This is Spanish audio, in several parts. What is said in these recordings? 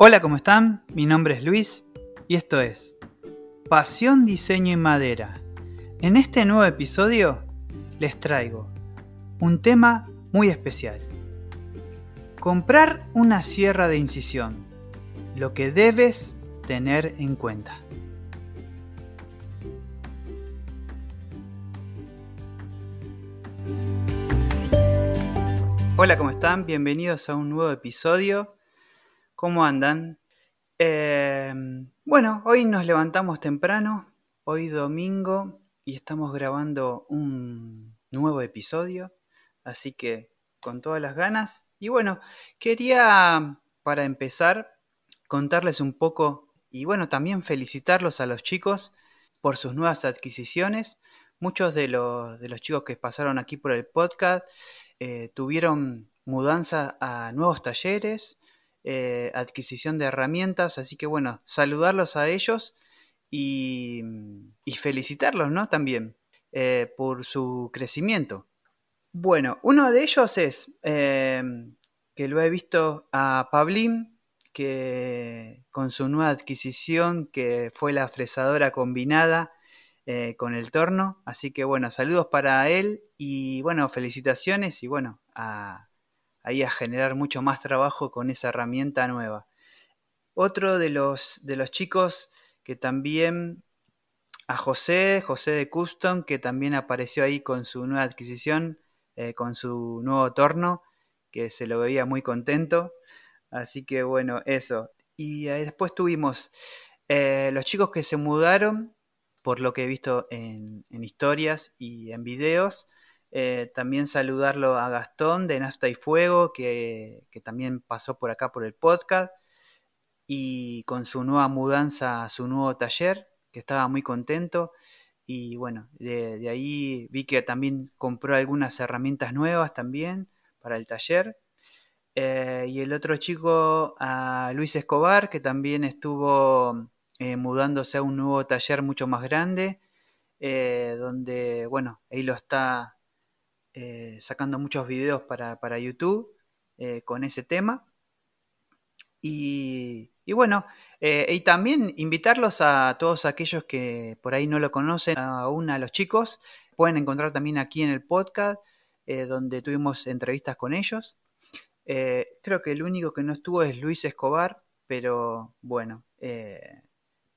Hola, ¿cómo están? Mi nombre es Luis y esto es Pasión, Diseño y Madera. En este nuevo episodio les traigo un tema muy especial. Comprar una sierra de incisión. Lo que debes tener en cuenta. Hola, ¿cómo están? Bienvenidos a un nuevo episodio. ¿Cómo andan? Eh, bueno, hoy nos levantamos temprano, hoy domingo, y estamos grabando un nuevo episodio, así que con todas las ganas. Y bueno, quería, para empezar, contarles un poco y bueno, también felicitarlos a los chicos por sus nuevas adquisiciones. Muchos de los, de los chicos que pasaron aquí por el podcast eh, tuvieron mudanza a nuevos talleres, eh, adquisición de herramientas, así que bueno, saludarlos a ellos y, felicitarlos, ¿no? También eh, por su crecimiento. Bueno, uno de ellos es que lo he visto a Pablín, que con su nueva adquisición, que fue la fresadora combinada, eh, con el torno. Así que bueno, saludos para él y bueno, felicitaciones y bueno, a, ahí a generar mucho más trabajo con esa herramienta nueva. Otro de los, de los chicos que también, a José, José de Custom, que también apareció ahí con su nueva adquisición, eh, con su nuevo torno, que se lo veía muy contento. Así que bueno, eso. Y después tuvimos eh, los chicos que se mudaron por lo que he visto en, historias y en videos. Eh, también saludarlo a Gastón de Nafta y Fuego, que, también pasó por acá por el podcast, y con su nueva mudanza a su nuevo taller, que estaba muy contento. Y bueno, de, ahí vi que también compró algunas herramientas nuevas también para el taller. Eh, y el otro chico, a Luis Escobar, que también estuvo eh, mudándose a un nuevo taller mucho más grande, donde, bueno, ahí lo está eh, sacando muchos videos para, YouTube con ese tema. Y, bueno, y también invitarlos a todos aquellos que por ahí no lo conocen, aún a los chicos, pueden encontrar también aquí en el podcast, donde tuvimos entrevistas con ellos. creo que el único que no estuvo es Luis Escobar, pero bueno,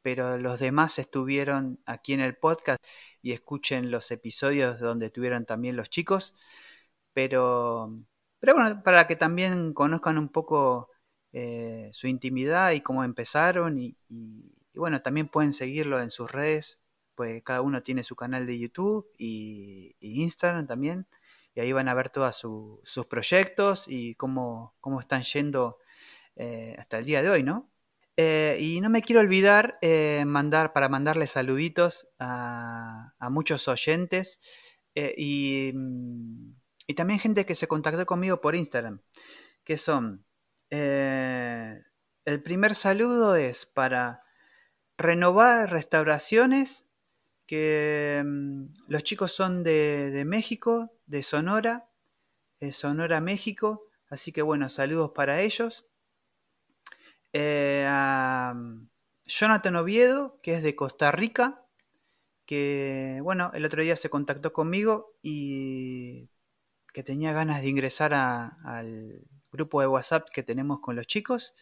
pero los demás estuvieron aquí en el podcast y escuchen los episodios donde estuvieron también los chicos. Pero, pero bueno, para que también conozcan un poco eh, su intimidad y cómo empezaron y, bueno, también pueden seguirlo en sus redes, pues cada uno tiene su canal de YouTube y, Instagram también, y ahí van a ver todos sus proyectos y cómo, cómo están yendo eh, hasta el día de hoy, ¿no? Eh, y no me quiero olvidar eh, mandar para mandarle saluditos a, muchos oyentes eh, mm, y, también gente que se contactó conmigo por Instagram, que son, el primer saludo es para renovar restauraciones, que mm, los chicos son de, de México, de Sonora, Sonora, México, así que bueno, saludos para ellos. Eh, a Jonathan Oviedo, que es de Costa Rica, que bueno, el otro día se contactó conmigo y que tenía ganas de ingresar al grupo de WhatsApp que tenemos con los chicos.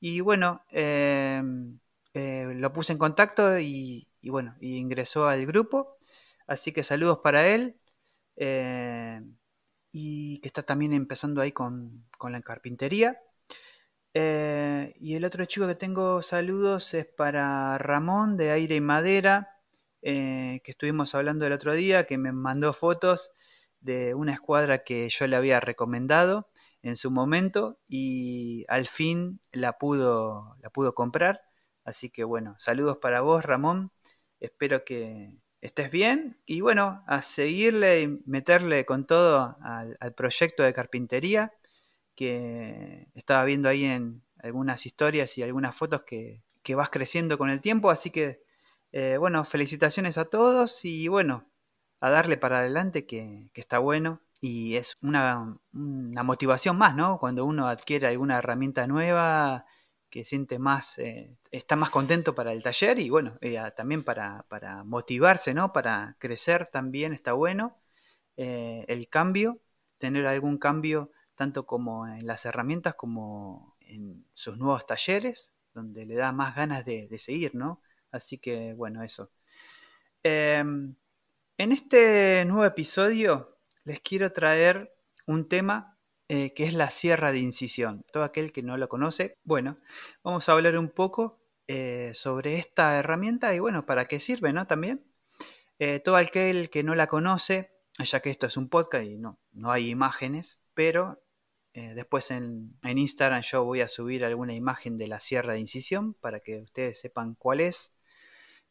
Y bueno, eh, eh, lo puse en contacto y, bueno, ingresó al grupo. Así que saludos para él. y que está también empezando ahí con, con la carpintería. Eh, y el otro chico que tengo saludos es para Ramón de Aire y Madera, eh, que estuvimos hablando el otro día, que me mandó fotos de una escuadra que yo le había recomendado en su momento y al fin la pudo, la pudo comprar. Así que bueno, saludos para vos Ramón, espero que estés bien y bueno, a seguirle y meterle con todo al proyecto de carpintería que estaba viendo ahí en algunas historias y algunas fotos que, vas creciendo con el tiempo. Así que, eh, bueno, felicitaciones a todos y bueno, a darle para adelante que, está bueno y es una, motivación más, ¿no? Cuando uno adquiere alguna herramienta nueva que siente más, eh, está más contento para el taller y bueno, también para, para, motivarse, ¿no? Para crecer también está bueno. el cambio, tener algún cambio tanto como en las herramientas como en sus nuevos talleres, donde le da más ganas de, seguir, ¿no? Así que bueno, eso. Em, en este nuevo episodio les quiero traer un tema eh, que es la sierra de incisión. Todo aquel que no lo conoce, bueno, vamos a hablar un poco eh, sobre esta herramienta y bueno, para qué sirve, ¿no? También. Eh, todo aquel que no la conoce, ya que esto es un podcast y no, no hay imágenes, pero eh, después en, Instagram yo voy a subir alguna imagen de la sierra de incisión para que ustedes sepan cuál es.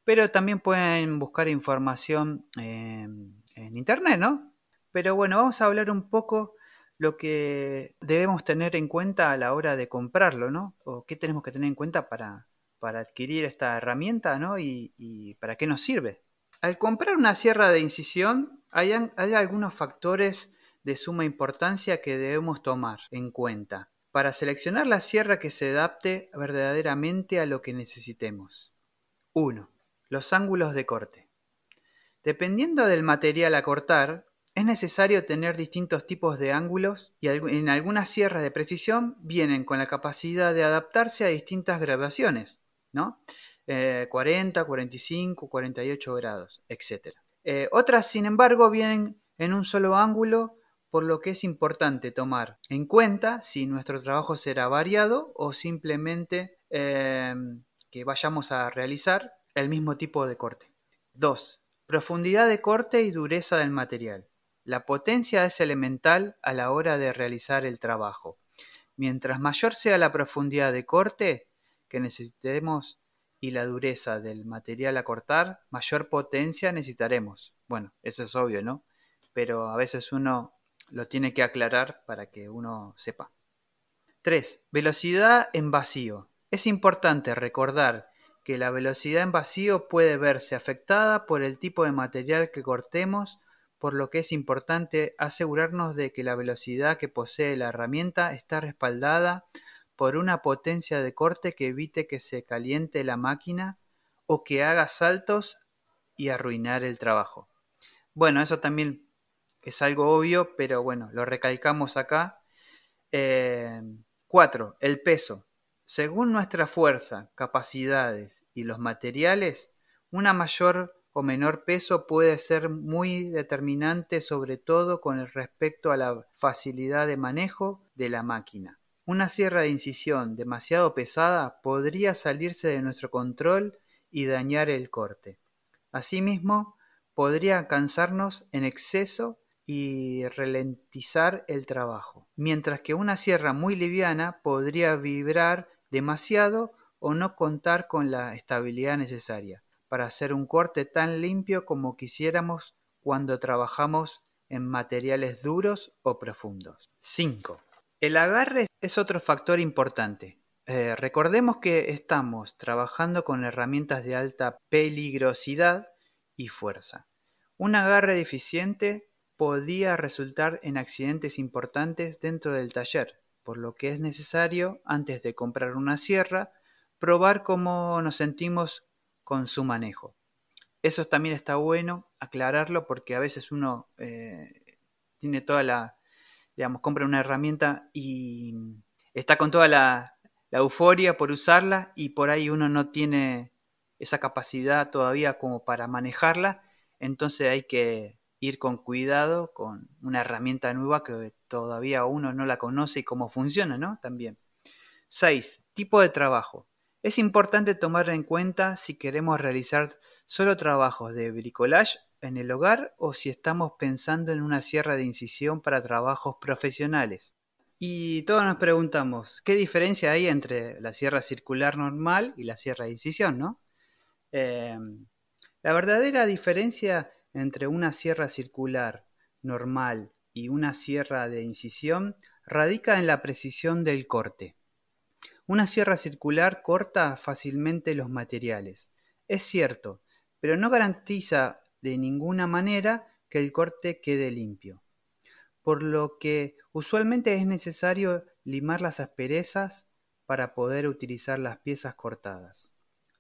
Pero también pueden buscar información en internet, ¿no? Pero bueno, vamos a hablar un poco lo que debemos tener en cuenta a la hora de comprarlo, ¿no? O qué tenemos que tener en cuenta para, adquirir esta herramienta, ¿no? Y, para qué nos sirve. Al comprar una sierra de incisión, hay, hay algunos factores de suma importancia que debemos tomar en cuenta para seleccionar la sierra que se adapte verdaderamente a lo que necesitemos. 1. Los ángulos de corte. Dependiendo del material a cortar, es necesario tener distintos tipos de ángulos y en algunas sierras de precisión vienen con la capacidad de adaptarse a distintas graduaciones, ¿no? 40, 45, 48 grados, etc. Eh, otras, sin embargo, vienen en un solo ángulo por lo que es importante tomar en cuenta si nuestro trabajo será variado o simplemente em, que vayamos a realizar el mismo tipo de corte. 2. Profundidad de corte y dureza del material. La potencia es elemental a la hora de realizar el trabajo. Mientras mayor sea la profundidad de corte que necesitemos y la dureza del material a cortar, mayor potencia necesitaremos. Bueno, eso es obvio, ¿no? Pero a veces uno lo tiene que aclarar para que uno sepa. 3. Velocidad en vacío. Es importante recordar que la velocidad en vacío puede verse afectada por el tipo de material que cortemos, por lo que es importante asegurarnos de que la velocidad que posee la herramienta está respaldada por una potencia de corte que evite que se caliente la máquina o que haga saltos y arruinar el trabajo. Bueno, eso también es algo obvio, pero bueno, lo recalcamos acá. 4. Eh, el peso. Según nuestra fuerza, capacidades y los materiales, una mayor o menor peso puede ser muy determinante sobre todo con respecto a la facilidad de manejo de la máquina. Una sierra de incisión demasiado pesada podría salirse de nuestro control y dañar el corte. Asimismo, podría cansarnos en exceso y ralentizar el trabajo, mientras que una sierra muy liviana podría vibrar demasiado o no contar con la estabilidad necesaria para hacer un corte tan limpio como quisiéramos cuando trabajamos en materiales duros o profundos. 5. El agarre es otro factor importante. Eh, recordemos que estamos trabajando con herramientas de alta peligrosidad y fuerza. Un agarre deficiente podía resultar en accidentes importantes dentro del taller, por lo que es necesario, antes de comprar una sierra, probar cómo nos sentimos con su manejo. Eso también está bueno aclararlo porque a veces uno eh, tiene toda la, digamos, compra una herramienta y está con toda la, la euforia por usarla y por ahí uno no tiene esa capacidad todavía como para manejarla, entonces hay que ir con cuidado con una herramienta nueva que todavía uno no la conoce y cómo funciona, ¿no? También. 6. Tipo de trabajo. Es importante tomar en cuenta si queremos realizar solo trabajos de bricolage en el hogar o si estamos pensando en una sierra de incisión para trabajos profesionales. Y todos nos preguntamos, ¿qué diferencia hay entre la sierra circular normal y la sierra de incisión, no? Eh, la verdadera diferencia entre una sierra circular normal y una sierra de incisión radica en la precisión del corte. Una sierra circular corta fácilmente los materiales, es cierto, pero no garantiza de ninguna manera que el corte quede limpio, por lo que usualmente es necesario limar las asperezas para poder utilizar las piezas cortadas.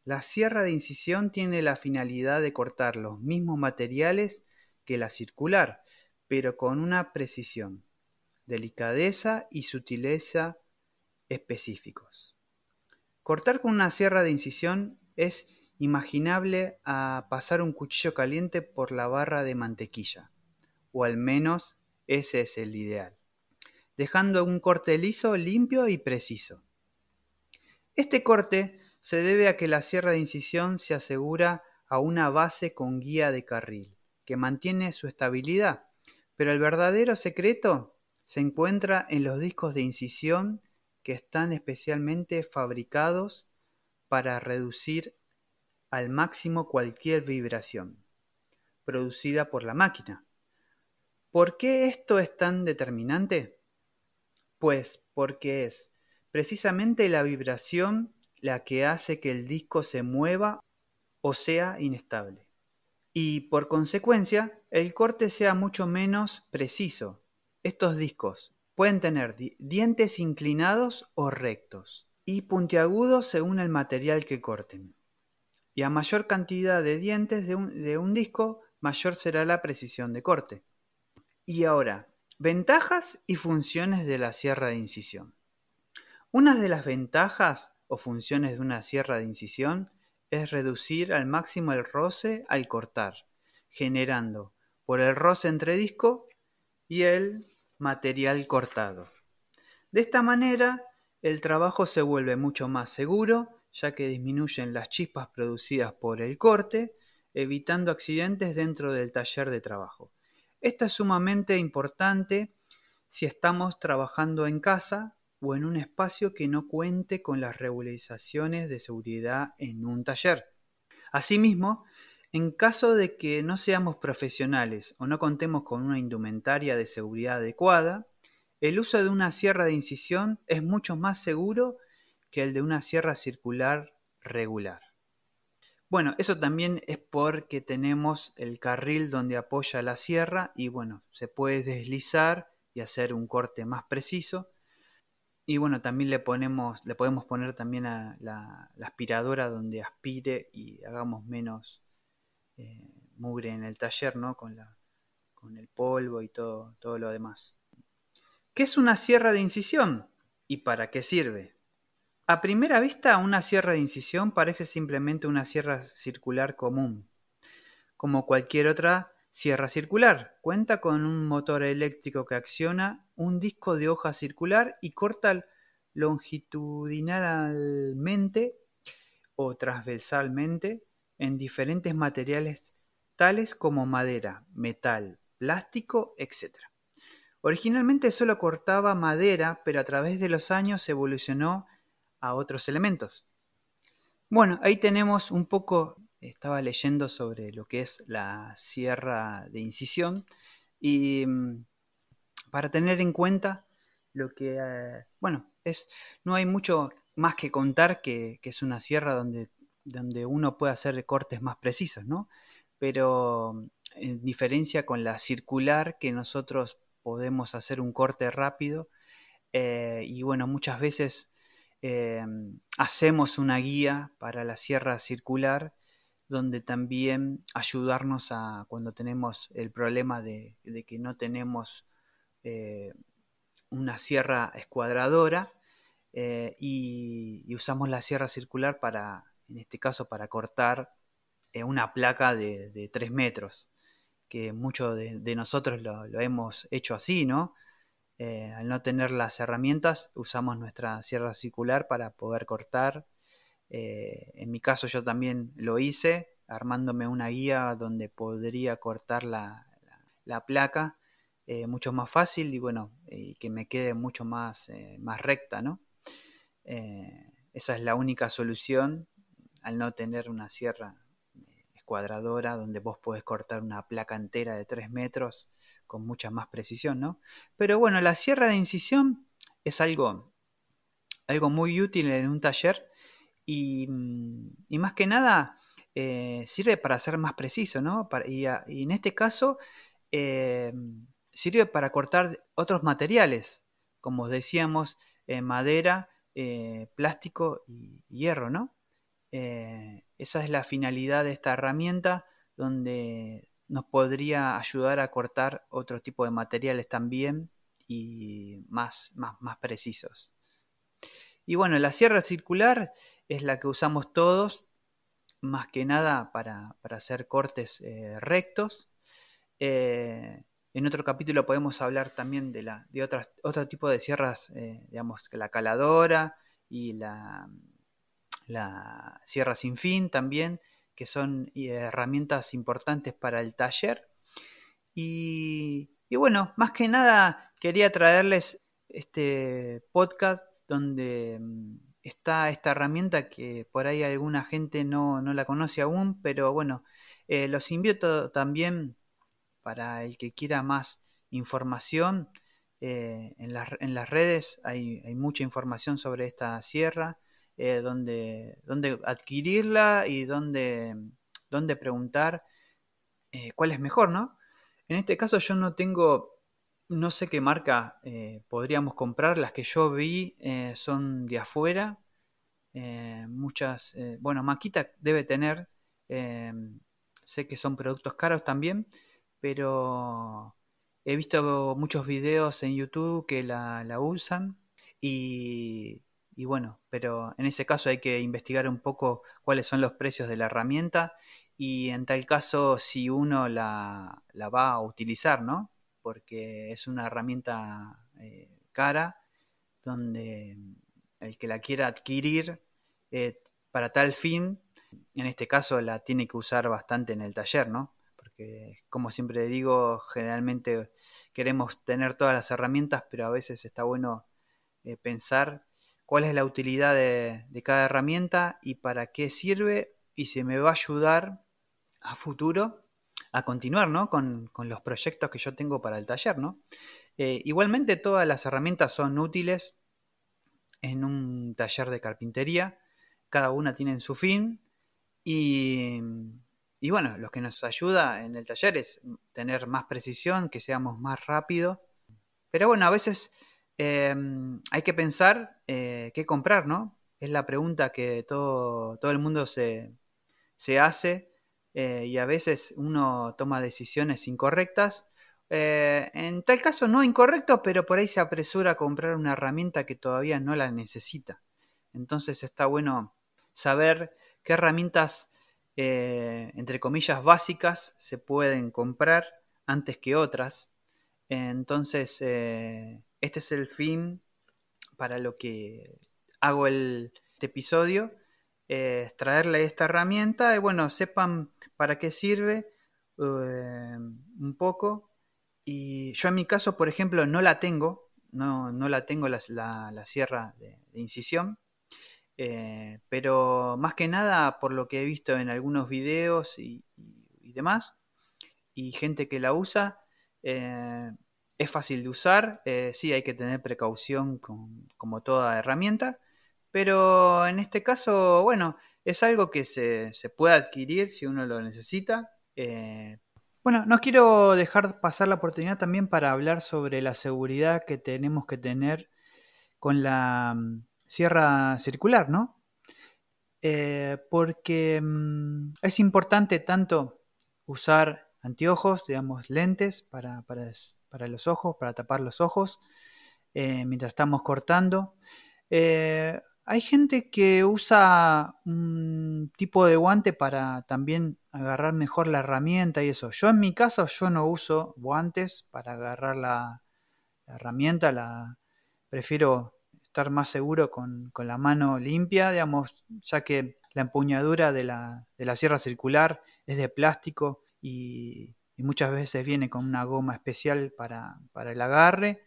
La sierra de incisión tiene la finalidad de cortar los mismos materiales que la circular, pero con una precisión, delicadeza y sutileza específicos. Cortar con una sierra de incisión es imaginable a pasar un cuchillo caliente por la barra de mantequilla, o al menos ese es el ideal, dejando un corte liso, limpio y preciso. Este corte se debe a que la sierra de incisión se asegura a una base con guía de carril, que mantiene su estabilidad, pero el verdadero secreto se encuentra en los discos de incisión que están especialmente fabricados para reducir al máximo cualquier vibración producida por la máquina. ¿Por qué esto es tan determinante? Pues porque es precisamente la vibración la que hace que el disco se mueva o sea inestable. Y por consecuencia, el corte sea mucho menos preciso. Estos discos pueden tener dientes inclinados o rectos y puntiagudos según el material que corten. Y a mayor cantidad de dientes de un, de un disco, mayor será la precisión de corte. Y ahora, ventajas y funciones de la sierra de incisión. Una de las ventajas o funciones de una sierra de incisión es reducir al máximo el roce al cortar, generando por el roce entre disco y el material cortado. De esta manera, el trabajo se vuelve mucho más seguro, ya que disminuyen las chispas producidas por el corte, evitando accidentes dentro del taller de trabajo. Esto es sumamente importante si estamos trabajando en casa o en un espacio que no cuente con las regularizaciones de seguridad en un taller. Asimismo, en caso de que no seamos profesionales o no contemos con una indumentaria de seguridad adecuada, el uso de una sierra de incisión es mucho más seguro que el de una sierra circular regular. Bueno, eso también es porque tenemos el carril donde apoya la sierra y bueno, se puede deslizar y hacer un corte más preciso y bueno, también le ponemos, le podemos poner también a la, aspiradora donde aspire y hagamos menos eh, mugre en el taller, ¿no? Con, la, con el polvo y todo, todo lo demás. ¿Qué es una sierra de incisión? ¿Y para qué sirve? A primera vista, una sierra de incisión parece simplemente una sierra circular común, como cualquier otra sierra circular. Cuenta con un motor eléctrico que acciona un disco de hoja circular y corta longitudinalmente o transversalmente en diferentes materiales tales como madera, metal, plástico, etc. Originalmente solo cortaba madera, pero a través de los años evolucionó a otros elementos. Bueno, ahí tenemos un poco, estaba leyendo sobre lo que es la sierra de incisión y mm, para tener en cuenta lo que, eh, bueno, es, no hay mucho más que contar que, es una sierra donde, donde uno puede hacer cortes más precisos, ¿no? Pero en diferencia con la circular, que nosotros podemos hacer un corte rápido eh, y bueno, muchas veces eh, hacemos una guía para la sierra circular donde también ayudarnos a cuando tenemos el problema de, que no tenemos eh, una sierra escuadradora eh, y, usamos la sierra circular para, en este caso, para cortar eh, una placa de, de, 3 metros, que muchos de, nosotros lo, hemos hecho así, ¿no? al no tener las herramientas, usamos nuestra sierra circular para poder cortar. En mi caso yo también lo hice, armándome una guía donde podría cortar la, la placa eh, mucho más fácil y bueno, y que me quede mucho más, eh, más recta, ¿no? Eh, esa es la única solución al no tener una sierra escuadradora donde vos podés cortar una placa entera de 3 metros con mucha más precisión, ¿no? Pero bueno, la sierra de incisión es algo, algo muy útil en un taller y, mm, y más que nada sirve para ser más preciso, ¿no? y, en este caso sirve para cortar otros materiales, como decíamos, eh, madera, eh, plástico y hierro, ¿no? Eh, esa es la finalidad de esta herramienta donde nos podría ayudar a cortar otro tipo de materiales también y más, más, más precisos. Y bueno, la sierra circular es la que usamos todos, más que nada para, hacer cortes eh, rectos. Eh, en otro capítulo podemos hablar también de, la, de otras, otro tipo de sierras, eh, digamos, la caladora y la, la sierra sin fin también, que son herramientas importantes para el taller. Y, y bueno, más que nada quería traerles este podcast donde mm, está esta herramienta que por ahí alguna gente no, la conoce aún, pero bueno, eh, los invito también para el que quiera más información. Eh, en, las, en, las, redes hay, mucha información sobre esta sierra, eh, donde, donde, adquirirla y donde, donde preguntar cuál es mejor, ¿no? En este caso yo no tengo no sé qué marca eh, podríamos comprar. Las que yo vi eh, son de afuera. Eh, muchas, bueno, Maquita debe tener. sé que son productos caros también, pero he visto muchos videos en YouTube que la, usan y, y, bueno, pero en ese caso hay que investigar un poco cuáles son los precios de la herramienta y en tal caso si uno la, la va a utilizar, ¿no? Porque es una herramienta eh, cara donde el que la quiera adquirir eh, para tal fin, en este caso la tiene que usar bastante en el taller, ¿no? Porque como siempre digo, generalmente queremos tener todas las herramientas, pero a veces está bueno eh, pensar cuál es la utilidad de, de, cada herramienta y para qué sirve y si me va a ayudar a futuro a continuar ¿no? con, los proyectos que yo tengo para el taller. ¿no? Eh, igualmente todas las herramientas son útiles en un taller de carpintería, cada una tiene su fin y, y bueno, lo que nos ayuda en el taller es tener más precisión, que seamos más rápidos. Pero bueno, a veces em, hay que pensar eh, qué comprar, ¿no? Es la pregunta que todo, todo el mundo se, se hace eh, y a veces uno toma decisiones incorrectas. Eh, en tal caso no incorrecto, pero por ahí se apresura a comprar una herramienta que todavía no la necesita. Entonces está bueno saber qué herramientas, eh, entre comillas, básicas se pueden comprar antes que otras. Entonces, este es el fin para lo que hago el, este episodio eh, traerle esta herramienta y bueno, sepan para qué sirve eh, un poco. Y yo en mi caso, por ejemplo, no la tengo, no, no la tengo la, la, sierra de, incisión, eh, pero más que nada por lo que he visto en algunos videos y, demás, y gente que la usa, es fácil de usar, sí hay que tener precaución con, como toda herramienta, pero en este caso, bueno, es algo que se, puede adquirir si uno lo necesita. Eh, bueno, no quiero dejar pasar la oportunidad también para hablar sobre la seguridad que tenemos que tener con la mm, sierra circular, ¿no? Eh, porque mm, es importante tanto usar anteojos, digamos, lentes para, para, los ojos, para tapar los ojos eh, mientras estamos cortando. Hay gente que usa un tipo de guante para también agarrar mejor la herramienta y eso. Yo en mi caso yo no uso guantes para agarrar la, herramienta, la prefiero estar más seguro con, la mano limpia, digamos, ya que la empuñadura de la, de la sierra circular es de plástico y, muchas veces viene con una goma especial para, para el agarre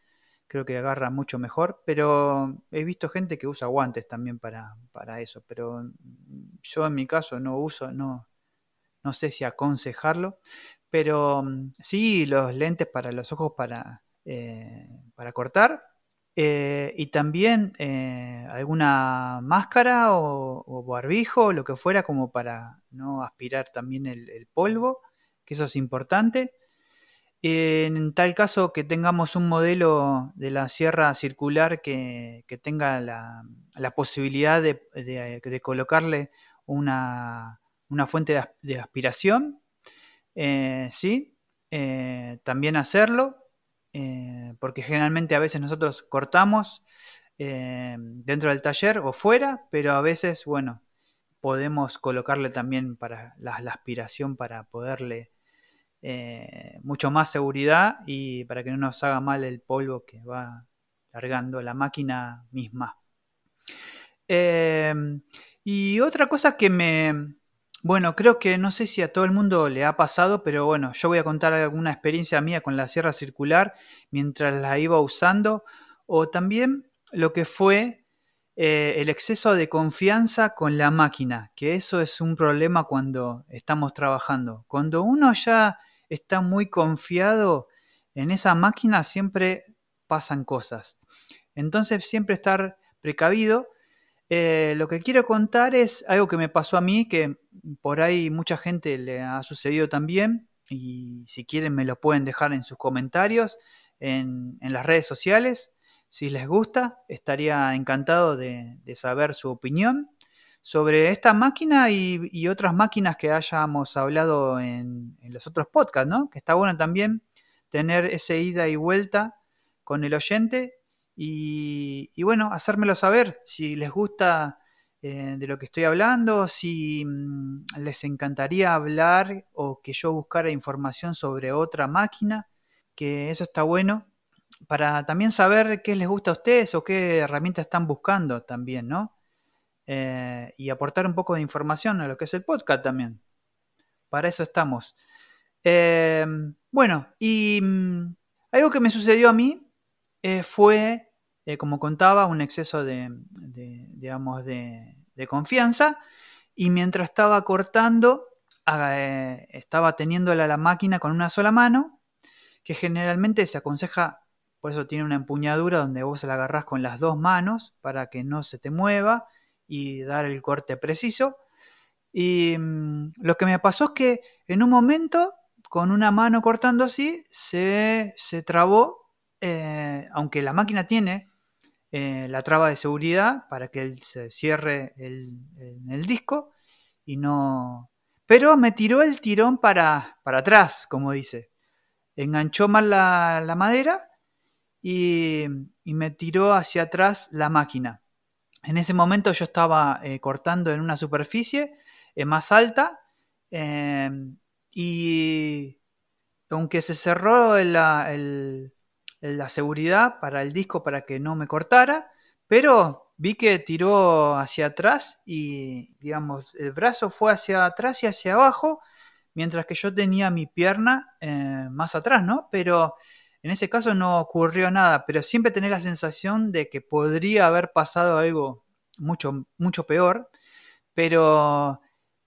creo que agarra mucho mejor, pero he visto gente que usa guantes también para, para eso, pero yo en mi caso no uso, no, no sé si aconsejarlo, pero mm, sí los lentes para los ojos para, eh, para cortar eh, y también eh, alguna máscara o, barbijo, lo que fuera, como para no aspirar también el polvo, que eso es importante. En tal caso que tengamos un modelo de la sierra circular que, tenga la, posibilidad de, colocarle una, fuente de, aspiración, eh, ¿sí? Eh, también hacerlo, eh, porque generalmente a veces nosotros cortamos dentro del taller o fuera, pero a veces, bueno, podemos colocarle también para la aspiración para poderle eh, mucho más seguridad y para que no nos haga mal el polvo que va largando la máquina misma. Em, y otra cosa que me, bueno, creo que no sé si a todo el mundo le ha pasado, pero bueno, yo voy a contar alguna experiencia mía con la sierra circular mientras la iba usando, o también lo que fue eh, el exceso de confianza con la máquina, que eso es un problema cuando estamos trabajando. Cuando uno ya está muy confiado en esa máquina, siempre pasan cosas. Entonces, siempre estar precavido. Eh, lo que quiero contar es algo que me pasó a mí, que por ahí mucha gente le ha sucedido también, y si quieren me lo pueden dejar en sus comentarios, en, las redes sociales. Si les gusta, estaría encantado de saber su opinión sobre esta máquina y, otras máquinas que hayamos hablado en, los otros podcasts, ¿no? Que está bueno también tener ese ida y vuelta con el oyente y, bueno, hacérmelo saber si les gusta eh, de lo que estoy hablando, si mm, les encantaría hablar o que yo buscara información sobre otra máquina, que eso está bueno para también saber qué les gusta a ustedes o qué herramientas están buscando también, ¿no? Eh, y aportar un poco de información a lo que es el podcast también. Para eso estamos. Eh, bueno, y mm, algo que me sucedió a mí eh, fue, como contaba, un exceso de, digamos, de, confianza. Y mientras estaba cortando, estaba teniéndola la máquina con una sola mano, que generalmente se aconseja, por eso tiene una empuñadura donde vos la agarrás con las dos manos para que no se te mueva y dar el corte preciso. Y mm, lo que me pasó es que en un momento, con una mano cortando así, se, se trabó, eh, aunque la máquina tiene eh, la traba de seguridad para que él se cierre el, el, disco y no... Pero me tiró el tirón para, para atrás, como dice. Enganchó mal la, la madera y, y me tiró hacia atrás la máquina. En ese momento yo estaba eh, cortando en una superficie eh, más alta em, y aunque se cerró la, la, seguridad para el disco para que no me cortara, pero vi que tiró hacia atrás y digamos el brazo fue hacia atrás y hacia abajo mientras que yo tenía mi pierna eh, más atrás, ¿no? Pero en ese caso no ocurrió nada, pero siempre tenés la sensación de que podría haber pasado algo mucho, mucho peor. Pero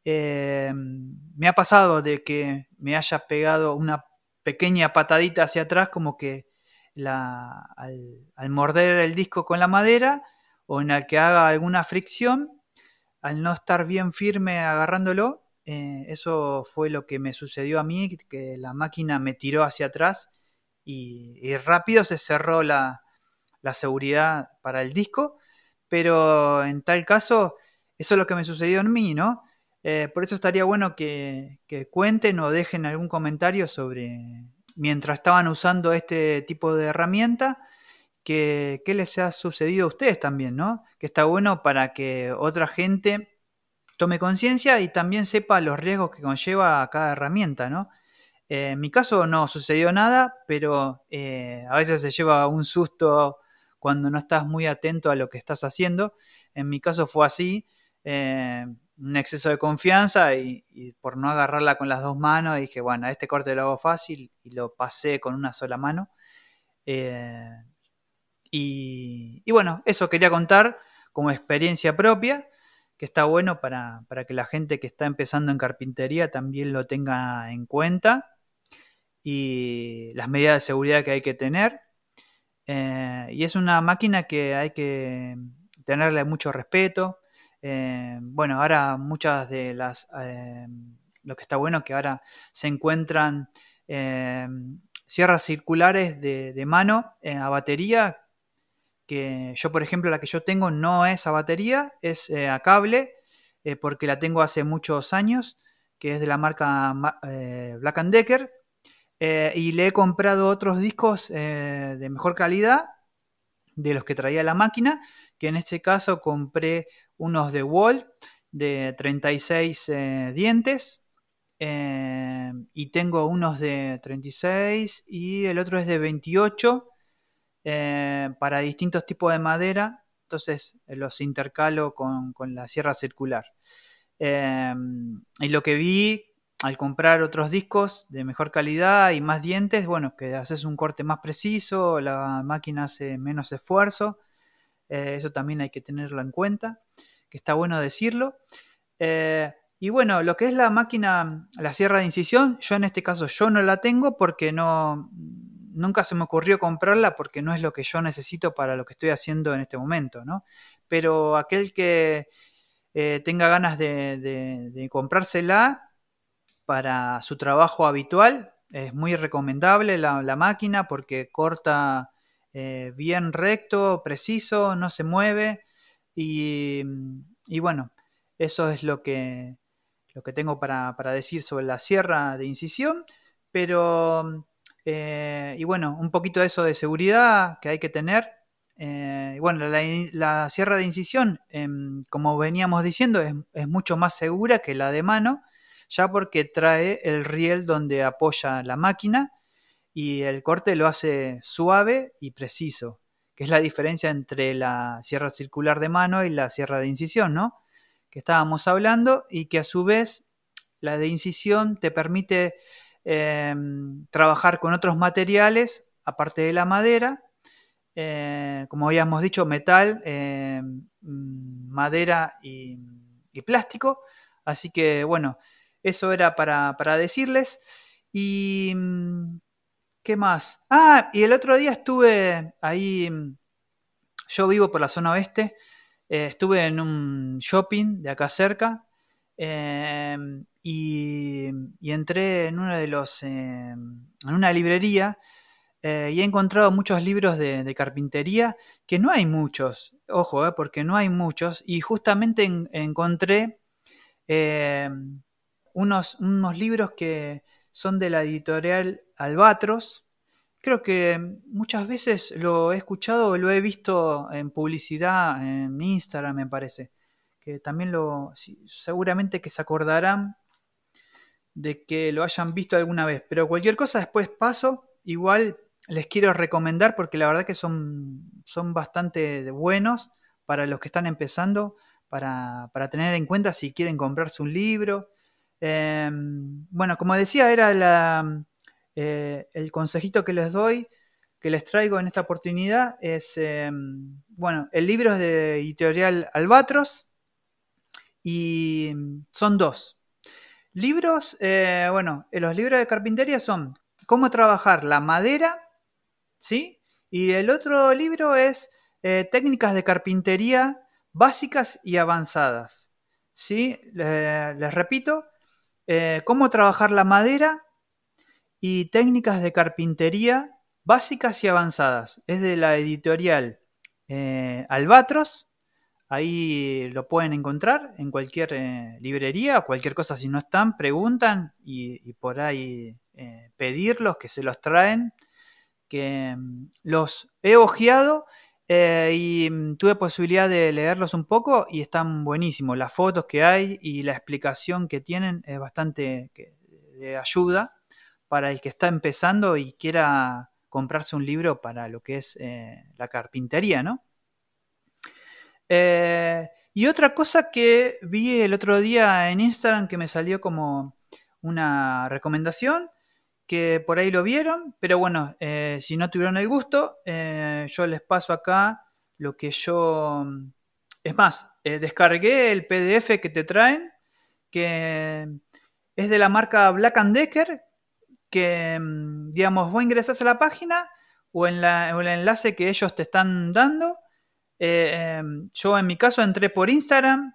eh, me ha pasado de que me haya pegado una pequeña patadita hacia atrás, como que al, morder el disco con la madera o en el que haga alguna fricción, al no estar bien firme agarrándolo, eh, eso fue lo que me sucedió a mí, que la máquina me tiró hacia atrás y, rápido se cerró la, seguridad para el disco, pero en tal caso, eso es lo que me sucedió en mí, ¿no? Eh, por eso estaría bueno que, cuenten o dejen algún comentario sobre mientras estaban usando este tipo de herramienta, que, qué les ha sucedido a ustedes también, ¿no? Que está bueno para que otra gente tome conciencia y también sepa los riesgos que conlleva cada herramienta, ¿no? Eh, en mi caso no sucedió nada, pero eh, a veces se lleva un susto cuando no estás muy atento a lo que estás haciendo. En mi caso fue así, eh, un exceso de confianza y, por no agarrarla con las dos manos dije, bueno, este corte lo hago fácil y lo pasé con una sola mano. Y, bueno, eso quería contar como experiencia propia, que está bueno para, para que la gente que está empezando en carpintería también lo tenga en cuenta y las medidas de seguridad que hay que tener. Eh, y es una máquina que hay que tenerle mucho respeto. Eh, bueno, ahora muchas de las... Eh, lo que está bueno que ahora se encuentran sierras circulares de, mano a batería, que yo por ejemplo la que yo tengo no es a batería, es a cable, porque la tengo hace muchos años, que es de la marca Black Decker, y le he comprado otros discos de mejor calidad de los que traía la máquina, que en este caso compré unos de Walt de 36 eh, dientes eh, y tengo unos de 36 y el otro es de 28 eh, para distintos tipos de madera, entonces los intercalo con, con la sierra circular. y lo que vi al comprar otros discos de mejor calidad y más dientes, bueno, que haces un corte más preciso, la máquina hace menos esfuerzo, eh, eso también hay que tenerlo en cuenta, que está bueno decirlo. Eh, y bueno, lo que es la máquina, la sierra de incisión, yo en este caso yo no la tengo porque no, nunca se me ocurrió comprarla porque no es lo que yo necesito para lo que estoy haciendo en este momento, ¿no? Pero aquel que eh, tenga ganas de comprársela, para su trabajo habitual. Es muy recomendable la, máquina porque corta eh, bien recto, preciso, no se mueve. Y, bueno, eso es lo que, lo que tengo para, decir sobre la sierra de incisión. Pero, eh, y bueno, un poquito de eso de seguridad que hay que tener. Eh, bueno, la, sierra de incisión, em, como veníamos diciendo, es, mucho más segura que la de mano ya porque trae el riel donde apoya la máquina y el corte lo hace suave y preciso, que es la diferencia entre la sierra circular de mano y la sierra de incisión, ¿no? Que estábamos hablando y que a su vez la de incisión te permite em, trabajar con otros materiales aparte de la madera, eh, como habíamos dicho, metal, em, madera y, y, plástico. Así que bueno, eso era para, decirles. Y... Mm, ¿Qué más? Ah, y el otro día estuve ahí, mm, yo vivo por la zona oeste, eh, estuve en un shopping de acá cerca em, y, entré en uno de los, em, en una librería eh, y he encontrado muchos libros de, carpintería, que no hay muchos, ojo, eh, porque no hay muchos, y justamente encontré em, unos, unos libros que son de la editorial Albatros. Creo que muchas veces lo he escuchado o lo he visto en publicidad en Instagram, me parece. Que también lo. seguramente que se acordarán de que lo hayan visto alguna vez. Pero cualquier cosa después paso. Igual les quiero recomendar porque la verdad que son, son bastante buenos para los que están empezando, para, para tener en cuenta si quieren comprarse un libro Em, bueno, como decía, era eh, el consejito que les doy, que les traigo en esta oportunidad, es, em, bueno, el libro es de editorial Albatros y son dos. Libros, eh, bueno, los libros de carpintería son cómo trabajar la madera, ¿sí? Y el otro libro es eh, técnicas de carpintería básicas y avanzadas, ¿sí? les repito, eh, cómo trabajar la madera y técnicas de carpintería básicas y avanzadas. Es de la editorial eh, Albatros. Ahí lo pueden encontrar en cualquier eh, librería, cualquier cosa si no están, preguntan y, por ahí pedirlos, que se los traen. Que mm, los he ojeado eh, y mm, tuve posibilidad de leerlos un poco y están buenísimos. Las fotos que hay y la explicación que tienen es bastante de ayuda para el que está empezando y quiera comprarse un libro para lo que es eh, la carpintería, ¿no? Eh, y otra cosa que vi el otro día en Instagram que me salió como una recomendación que por ahí lo vieron, pero bueno, eh, si no tuvieron el gusto, eh, yo les paso acá lo que yo... Mm, es más, eh, descargué el PDF que te traen, que es de la marca Black Decker, que, mm, digamos, vos ingresás a la página o en, la, el enlace que ellos te están dando. Yo en mi caso entré por Instagram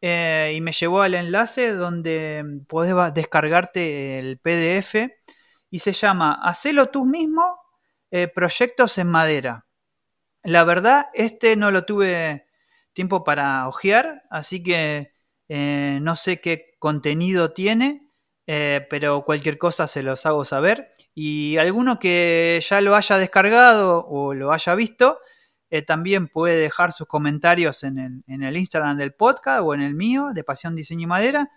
y me llevó al enlace donde mm, podés descargarte el PDF y se llama Hacelo tú mismo, proyectos en madera. La verdad, este no lo tuve tiempo para hojear, así que no sé qué contenido tiene, pero cualquier cosa se los hago saber. Y alguno que ya lo haya descargado o lo haya visto, eh, también puede dejar sus comentarios en el, Instagram del podcast o en el mío, de Pasión Diseño y Madera,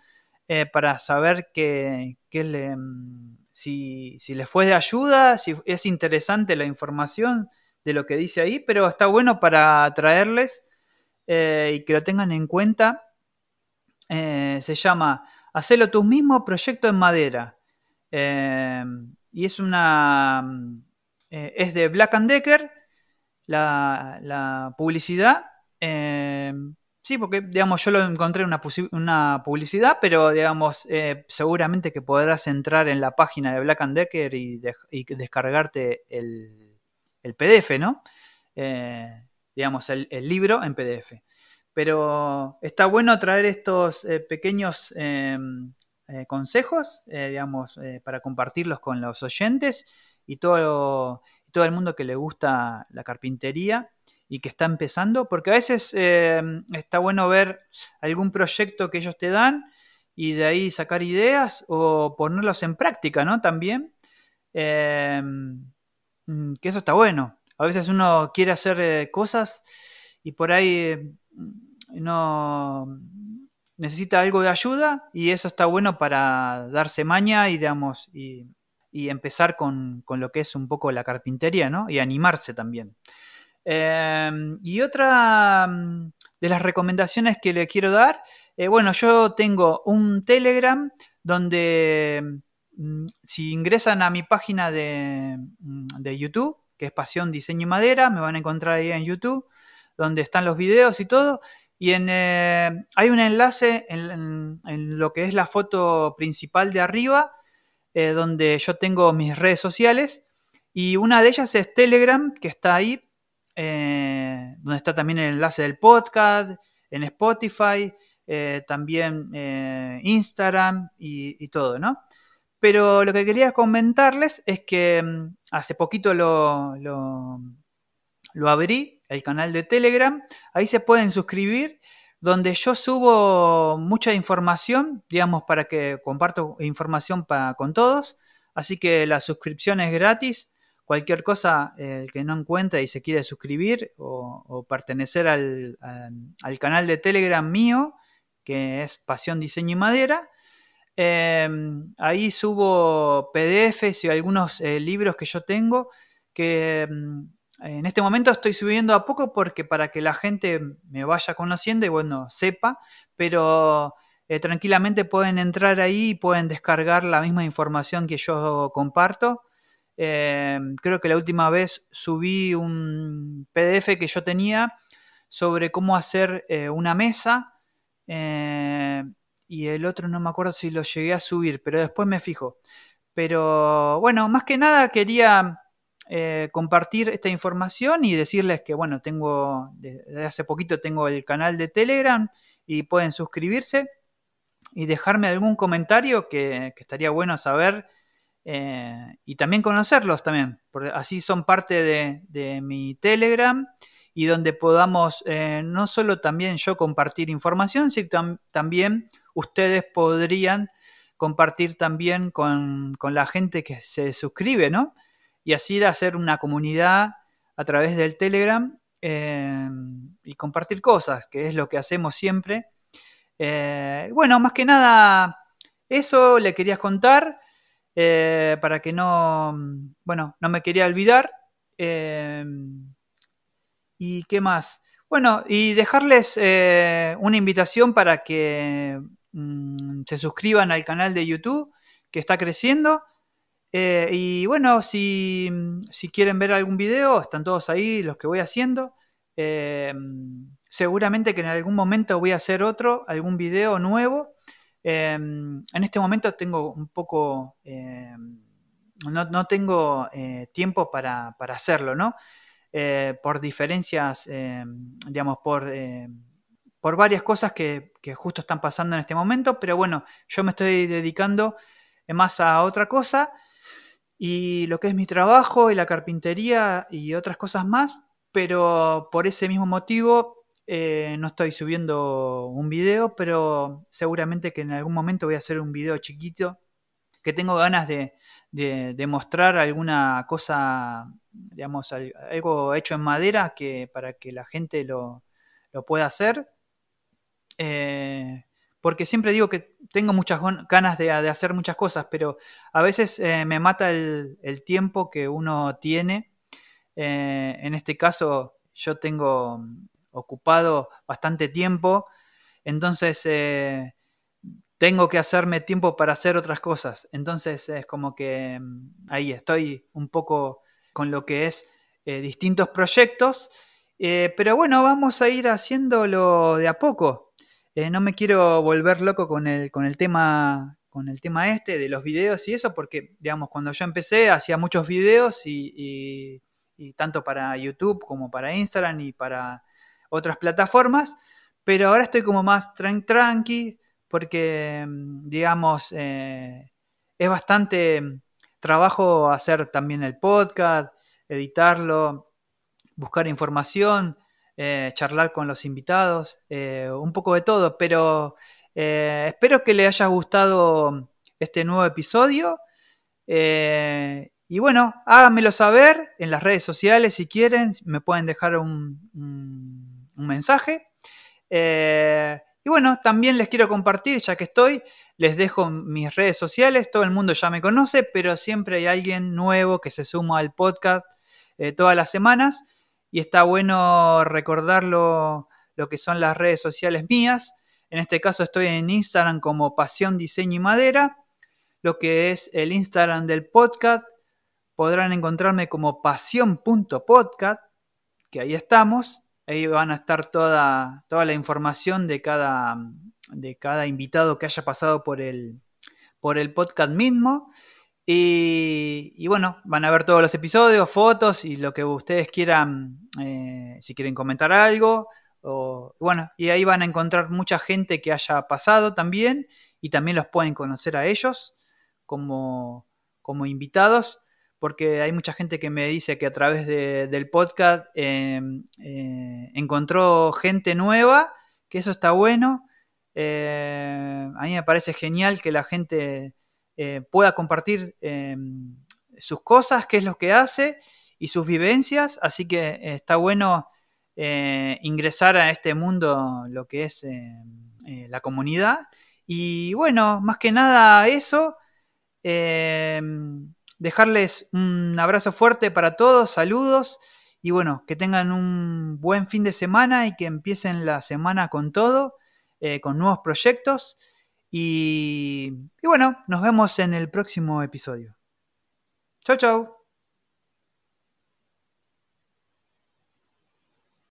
eh, para saber que, mm, si, les fue de ayuda, si es interesante la información de lo que dice ahí, pero está bueno para traerles eh, y que lo tengan en cuenta. se llama Hacelo tú mismo, proyecto en madera y es una. Mm, eh, es de Black and Decker, la, publicidad. Eh, sí, porque, digamos, yo lo encontré en una, una publicidad, pero, digamos, eh, seguramente que podrás entrar en la página de Black Decker y, descargarte el, PDF, ¿no? digamos, el, el, libro en PDF. Pero está bueno traer estos pequeños eh, consejos, eh, digamos, eh, para compartirlos con los oyentes y todo, todo el mundo que le gusta la carpintería y que está empezando, porque a veces está bueno ver algún proyecto que ellos te dan y de ahí sacar ideas o ponerlos en práctica, ¿no? También, mm, que eso está bueno. A veces uno quiere hacer cosas y por ahí no, necesita algo de ayuda y eso está bueno para darse maña y, digamos, y, empezar con, lo que es un poco la carpintería, ¿no? Y animarse también. Em, y otra mm, de las recomendaciones que le quiero dar, eh, bueno, yo tengo un Telegram donde mm, si ingresan a mi página de, mm, de YouTube, que es Pasión Diseño y Madera, me van a encontrar ahí en YouTube, donde están los videos y todo. Y eh, hay un enlace en, lo que es la foto principal de arriba, eh, donde yo tengo mis redes sociales. Y una de ellas es Telegram, que está ahí, eh, donde está también el enlace del podcast, en Spotify, también Instagram y, todo, ¿no? Pero lo que quería comentarles es que mm, hace poquito lo, lo, lo abrí el canal de Telegram. Ahí se pueden suscribir, donde yo subo mucha información, digamos, para que comparto información con todos. Así que la suscripción es gratis. Cualquier cosa, el que no encuentre y se quiere suscribir o, pertenecer al, canal de Telegram mío, que es Pasión Diseño y Madera, em, ahí subo PDFs y algunos eh, libros que yo tengo que em, en este momento estoy subiendo a poco porque para que la gente me vaya conociendo y bueno, sepa, pero eh, tranquilamente pueden entrar ahí y pueden descargar la misma información que yo comparto. Eh, creo que la última vez subí un PDF que yo tenía sobre cómo hacer eh, una mesa y el otro no me acuerdo si lo llegué a subir, pero después me fijo. Pero bueno, más que nada quería eh, compartir esta información y decirles que, bueno, tengo, desde hace poquito tengo el canal de Telegram y pueden suscribirse y dejarme algún comentario que, estaría bueno saber eh, y también conocerlos también, porque así son parte de, mi Telegram y donde podamos eh, no solo también yo compartir información, sino también ustedes podrían compartir también con, con la gente que se suscribe, ¿no? y así de hacer una comunidad a través del Telegram eh, y compartir cosas, que es lo que hacemos siempre. Bueno, más que nada, eso le quería contar eh, para que no, bueno, no me quería olvidar. ¿Y qué más? Bueno, y dejarles una invitación para que mm, se suscriban al canal de YouTube que está creciendo. Eh, y bueno, si, quieren ver algún video, están todos ahí los que voy haciendo. Eh, seguramente que en algún momento voy a hacer otro, algún video nuevo. Eh, en este momento tengo un poco, no, tengo tiempo para, hacerlo, ¿no? por diferencias, digamos, por, por varias cosas que, que justo están pasando en este momento, pero bueno, yo me estoy dedicando más a otra cosa y lo que es mi trabajo y la carpintería y otras cosas más, pero por ese mismo motivo eh, no estoy subiendo un video, pero seguramente que en algún momento voy a hacer un video chiquito que tengo ganas de, mostrar alguna cosa, digamos, algo hecho en madera que para que la gente lo, pueda hacer. Eh, porque siempre digo que tengo muchas ganas de, hacer muchas cosas, pero a veces eh, me mata el, tiempo que uno tiene. En este caso, yo tengo ocupado bastante tiempo, entonces tengo que hacerme tiempo para hacer otras cosas. Entonces es como que mm, ahí estoy un poco con lo que es eh, distintos proyectos. Eh, pero bueno, vamos a ir haciéndolo de a poco. Eh, no me quiero volver loco con el, con el tema con el tema este de los videos y eso, porque digamos, cuando yo empecé hacía muchos videos y, y tanto para YouTube como para Instagram y para otras plataformas, pero ahora estoy como más tranqui, porque, mm, digamos, eh, es bastante mm, trabajo hacer también el podcast, editarlo, buscar información, eh, charlar con los invitados, eh, un poco de todo, pero espero que les haya gustado este nuevo episodio. y bueno, háganmelo saber en las redes sociales si quieren, me pueden dejar un mensaje. Y bueno, también les quiero compartir, ya que estoy, les dejo mis redes sociales, todo el mundo ya me conoce, pero siempre hay alguien nuevo que se suma al podcast eh, todas las semanas y está bueno recordarlo lo que son las redes sociales mías. En este caso estoy en Instagram como Pasión Diseño y Madera, lo que es el Instagram del podcast. Podrán encontrarme como pasión.podcast, que ahí estamos. Ahí van a estar toda, toda la información de cada, de cada invitado que haya pasado por el, por el podcast mismo. Y, bueno, van a ver todos los episodios, fotos y lo que ustedes quieran, eh, si quieren comentar algo. O, bueno, y ahí van a encontrar mucha gente que haya pasado también y también los pueden conocer a ellos como, como invitados porque hay mucha gente que me dice que a través del podcast em, eh, encontró gente nueva, que eso está bueno. Eh, a mí me parece genial que la gente eh, pueda compartir sus cosas, qué es lo que hace y sus vivencias, así que está bueno ingresar a este mundo, lo que es la comunidad. Y bueno, más que nada eso dejarles un abrazo fuerte para todos, saludos y bueno, que tengan un buen fin de semana y que empiecen la semana con todo, eh, con nuevos proyectos y, y bueno, nos vemos en el próximo episodio. Chau, chau.